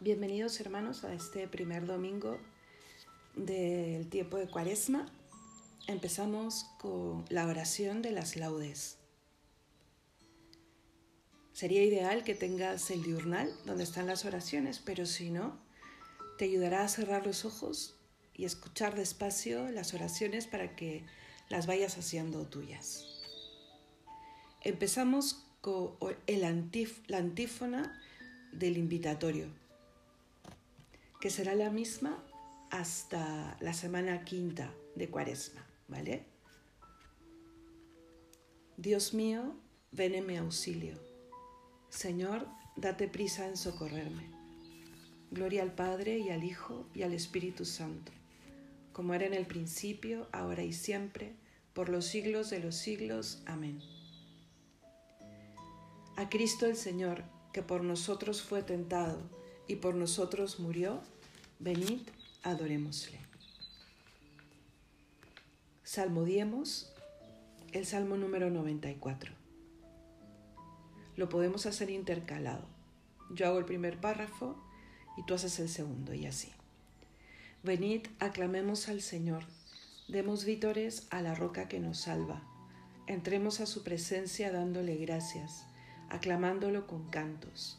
Bienvenidos hermanos a este primer domingo del tiempo de Cuaresma. Empezamos con la oración de las laudes. Sería ideal que tengas el diurnal donde están las oraciones, pero si no, te ayudará a cerrar los ojos y escuchar despacio las oraciones para que las vayas haciendo tuyas. Empezamos con la antífona del invitatorio, que será la misma hasta la semana quinta de Cuaresma, ¿vale? Dios mío, ven en mi auxilio. Señor, date prisa en socorrerme. Gloria al Padre y al Hijo y al Espíritu Santo, como era en el principio, ahora y siempre, por los siglos de los siglos. Amén. A Cristo el Señor, que por nosotros fue tentado y por nosotros murió, venid, adorémosle. Salmodiemos el Salmo número 94. Lo podemos hacer intercalado. Yo hago el primer párrafo y tú haces el segundo y así. Venid, aclamemos al Señor, demos vítores a la roca que nos salva, entremos a su presencia dándole gracias aclamándolo con cantos,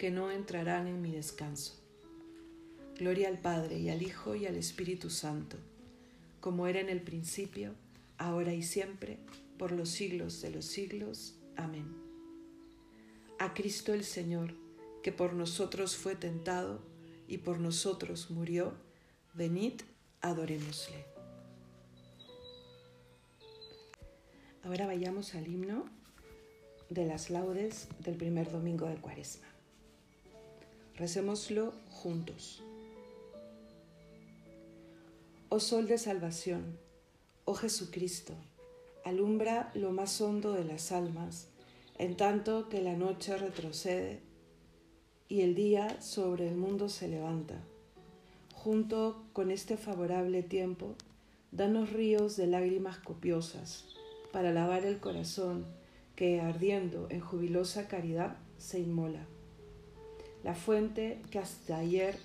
que no entrarán en mi descanso. Gloria al Padre y al Hijo y al Espíritu Santo, como era en el principio, ahora y siempre, por los siglos de los siglos. Amén. A Cristo el Señor, que por nosotros fue tentado y por nosotros murió, venid, adorémosle. Ahora vayamos al himno de las laudes del primer domingo de Cuaresma. Recémoslo juntos. Oh Sol de Salvación, oh Jesucristo, alumbra lo más hondo de las almas, en tanto que la noche retrocede y el día sobre el mundo se levanta. Junto con este favorable tiempo, danos ríos de lágrimas copiosas para lavar el corazón que ardiendo en jubilosa caridad se inmola. La fuente que hasta ayer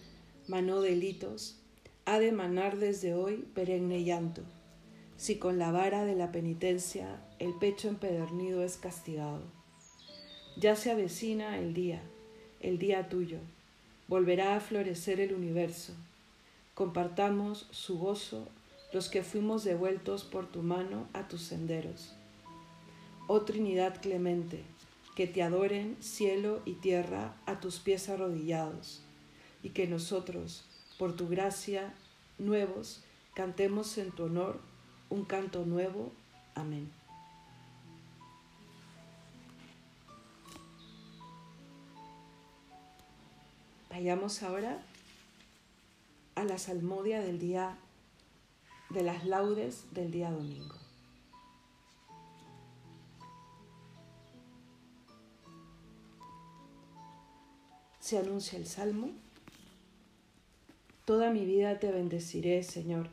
manó delitos, ha de manar desde hoy perenne llanto, si con la vara de la penitencia el pecho empedernido es castigado. Ya se avecina el día, el día tuyo, volverá a florecer el universo. Compartamos su gozo los que fuimos devueltos por tu mano a tus senderos oh Trinidad clemente, que te adoren cielo y tierra a tus pies arrodillados, y que nosotros, por tu gracia, nuevos, cantemos en tu honor un canto nuevo. Amén. Vayamos ahora a la salmodia del día de las laudes del día domingo. Se anuncia el Salmo. Toda mi vida te bendeciré, Señor,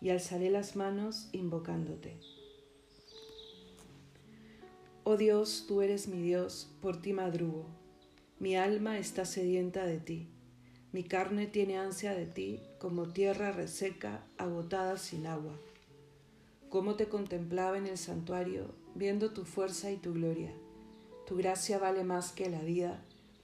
y alzaré las manos invocándote. Oh Dios, tú eres mi Dios, por ti madrugo. Mi alma está sedienta de ti. Mi carne tiene ansia de ti, como tierra reseca, agotada sin agua. Cómo te contemplaba en el santuario, viendo tu fuerza y tu gloria. Tu gracia vale más que la vida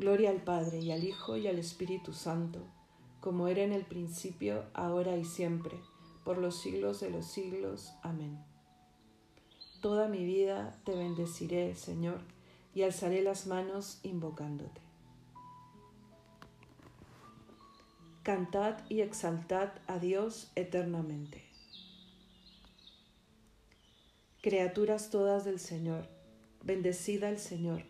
Gloria al Padre y al Hijo y al Espíritu Santo, como era en el principio, ahora y siempre, por los siglos de los siglos. Amén. Toda mi vida te bendeciré, Señor, y alzaré las manos invocándote. Cantad y exaltad a Dios eternamente. Criaturas todas del Señor, bendecida al Señor,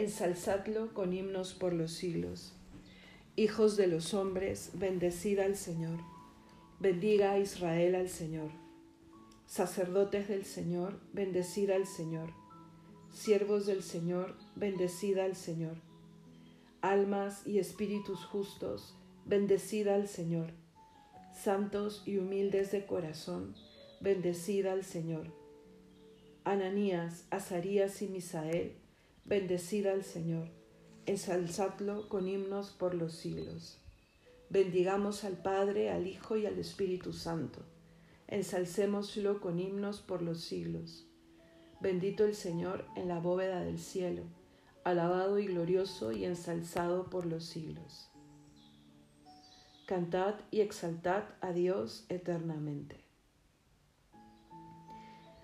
Ensalzadlo con himnos por los siglos. Hijos de los hombres, bendecida al Señor. Bendiga a Israel al Señor. Sacerdotes del Señor, bendecida al Señor. Siervos del Señor, bendecida al Señor. Almas y espíritus justos, bendecida al Señor santos y humildes de corazón, bendecida al Señor. Ananías, Azarías y Misael, bendecida al Señor. Ensalzadlo con himnos por los siglos. Bendigamos al Padre, al Hijo y al Espíritu Santo. Ensalcémoslo con himnos por los siglos. Bendito el Señor en la bóveda del cielo, alabado y glorioso y ensalzado por los siglos. Cantad y exaltad a Dios eternamente.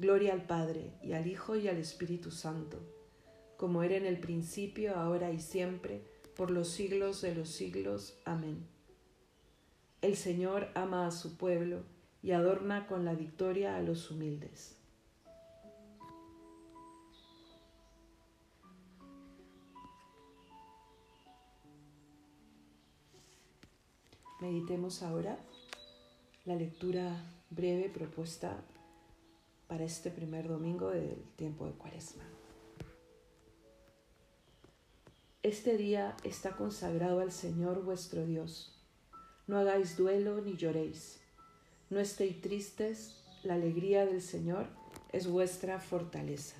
Gloria al Padre y al Hijo y al Espíritu Santo, como era en el principio, ahora y siempre, por los siglos de los siglos. Amén. El Señor ama a su pueblo y adorna con la victoria a los humildes. Meditemos ahora la lectura breve propuesta para este primer domingo del tiempo de Cuaresma. Este día está consagrado al Señor vuestro Dios. No hagáis duelo ni lloréis. No estéis tristes la alegría del Señor es vuestra fortaleza.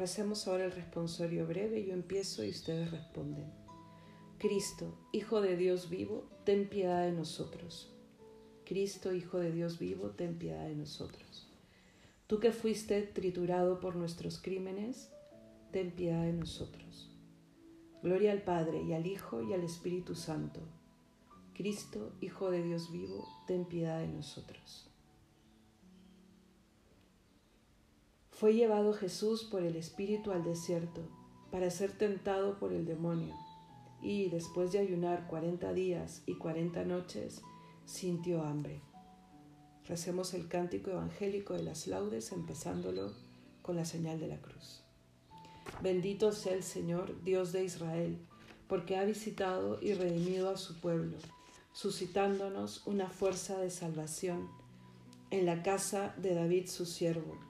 Recemos ahora el responsorio breve, yo empiezo y ustedes responden. Cristo, Hijo de Dios vivo, ten piedad de nosotros. Cristo, Hijo de Dios vivo, ten piedad de nosotros. Tú que fuiste triturado por nuestros crímenes, ten piedad de nosotros. Gloria al Padre y al Hijo y al Espíritu Santo. Cristo, Hijo de Dios vivo, ten piedad de nosotros. Fue llevado Jesús por el Espíritu al desierto para ser tentado por el demonio y después de ayunar cuarenta días y cuarenta noches sintió hambre. Recemos el cántico evangélico de las laudes empezándolo con la señal de la cruz. Bendito sea el Señor, Dios de Israel, porque ha visitado y redimido a su pueblo, suscitándonos una fuerza de salvación en la casa de David su siervo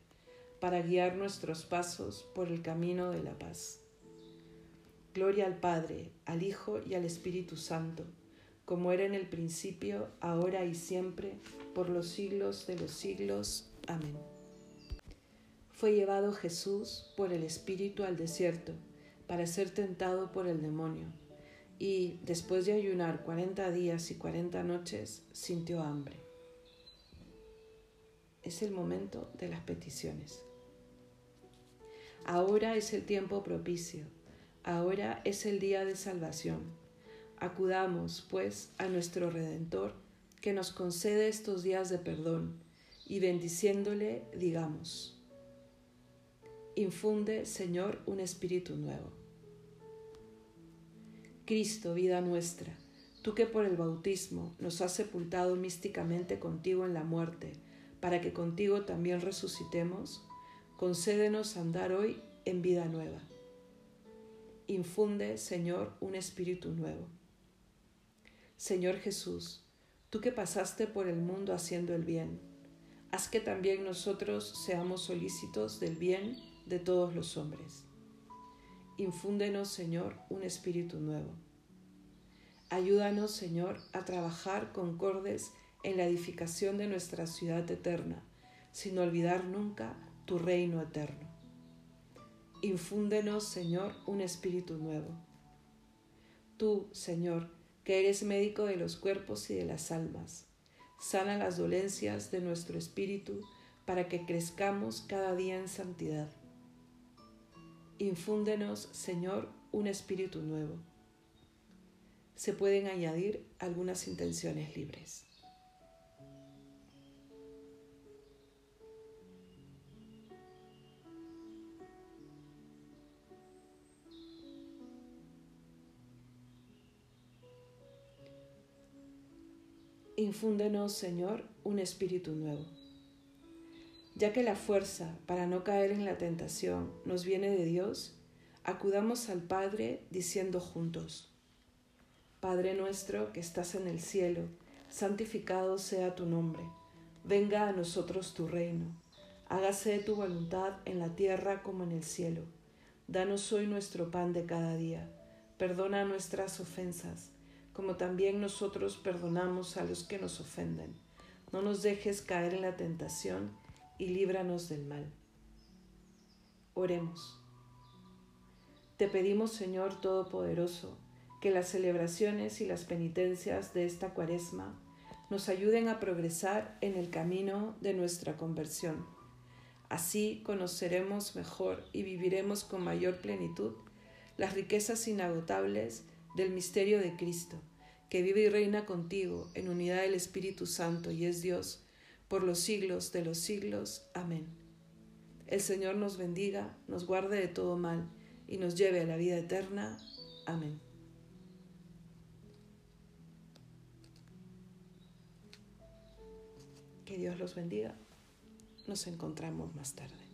para guiar nuestros pasos por el camino de la paz. Gloria al Padre, al Hijo y al Espíritu Santo, como era en el principio, ahora y siempre, por los siglos de los siglos. Amén. Fue llevado Jesús por el Espíritu al desierto para ser tentado por el demonio, y después de ayunar cuarenta días y cuarenta noches, sintió hambre. Es el momento de las peticiones. Ahora es el tiempo propicio, ahora es el día de salvación. Acudamos, pues, a nuestro Redentor, que nos concede estos días de perdón, y bendiciéndole digamos, infunde, Señor, un espíritu nuevo. Cristo, vida nuestra, tú que por el bautismo nos has sepultado místicamente contigo en la muerte, para que contigo también resucitemos, concédenos andar hoy en vida nueva. Infunde, Señor, un espíritu nuevo. Señor Jesús, tú que pasaste por el mundo haciendo el bien, haz que también nosotros seamos solícitos del bien de todos los hombres. Infúndenos, Señor, un espíritu nuevo. Ayúdanos, Señor, a trabajar concordes en la edificación de nuestra ciudad eterna, sin olvidar nunca tu reino eterno. Infúndenos, Señor, un espíritu nuevo. Tú, Señor, que eres médico de los cuerpos y de las almas, sana las dolencias de nuestro espíritu para que crezcamos cada día en santidad. Infúndenos, Señor, un espíritu nuevo. Se pueden añadir algunas intenciones libres. Infúndenos, Señor, un espíritu nuevo. Ya que la fuerza para no caer en la tentación nos viene de Dios, acudamos al Padre diciendo juntos, Padre nuestro que estás en el cielo, santificado sea tu nombre, venga a nosotros tu reino, hágase tu voluntad en la tierra como en el cielo. Danos hoy nuestro pan de cada día, perdona nuestras ofensas, como también nosotros perdonamos a los que nos ofenden. No nos dejes caer en la tentación y líbranos del mal. Oremos. Te pedimos, Señor Todopoderoso, que las celebraciones y las penitencias de esta cuaresma nos ayuden a progresar en el camino de nuestra conversión. Así conoceremos mejor y viviremos con mayor plenitud las riquezas inagotables del misterio de Cristo, que vive y reina contigo en unidad del Espíritu Santo y es Dios por los siglos de los siglos. Amén. El Señor nos bendiga, nos guarde de todo mal y nos lleve a la vida eterna. Amén. Que Dios los bendiga. Nos encontramos más tarde.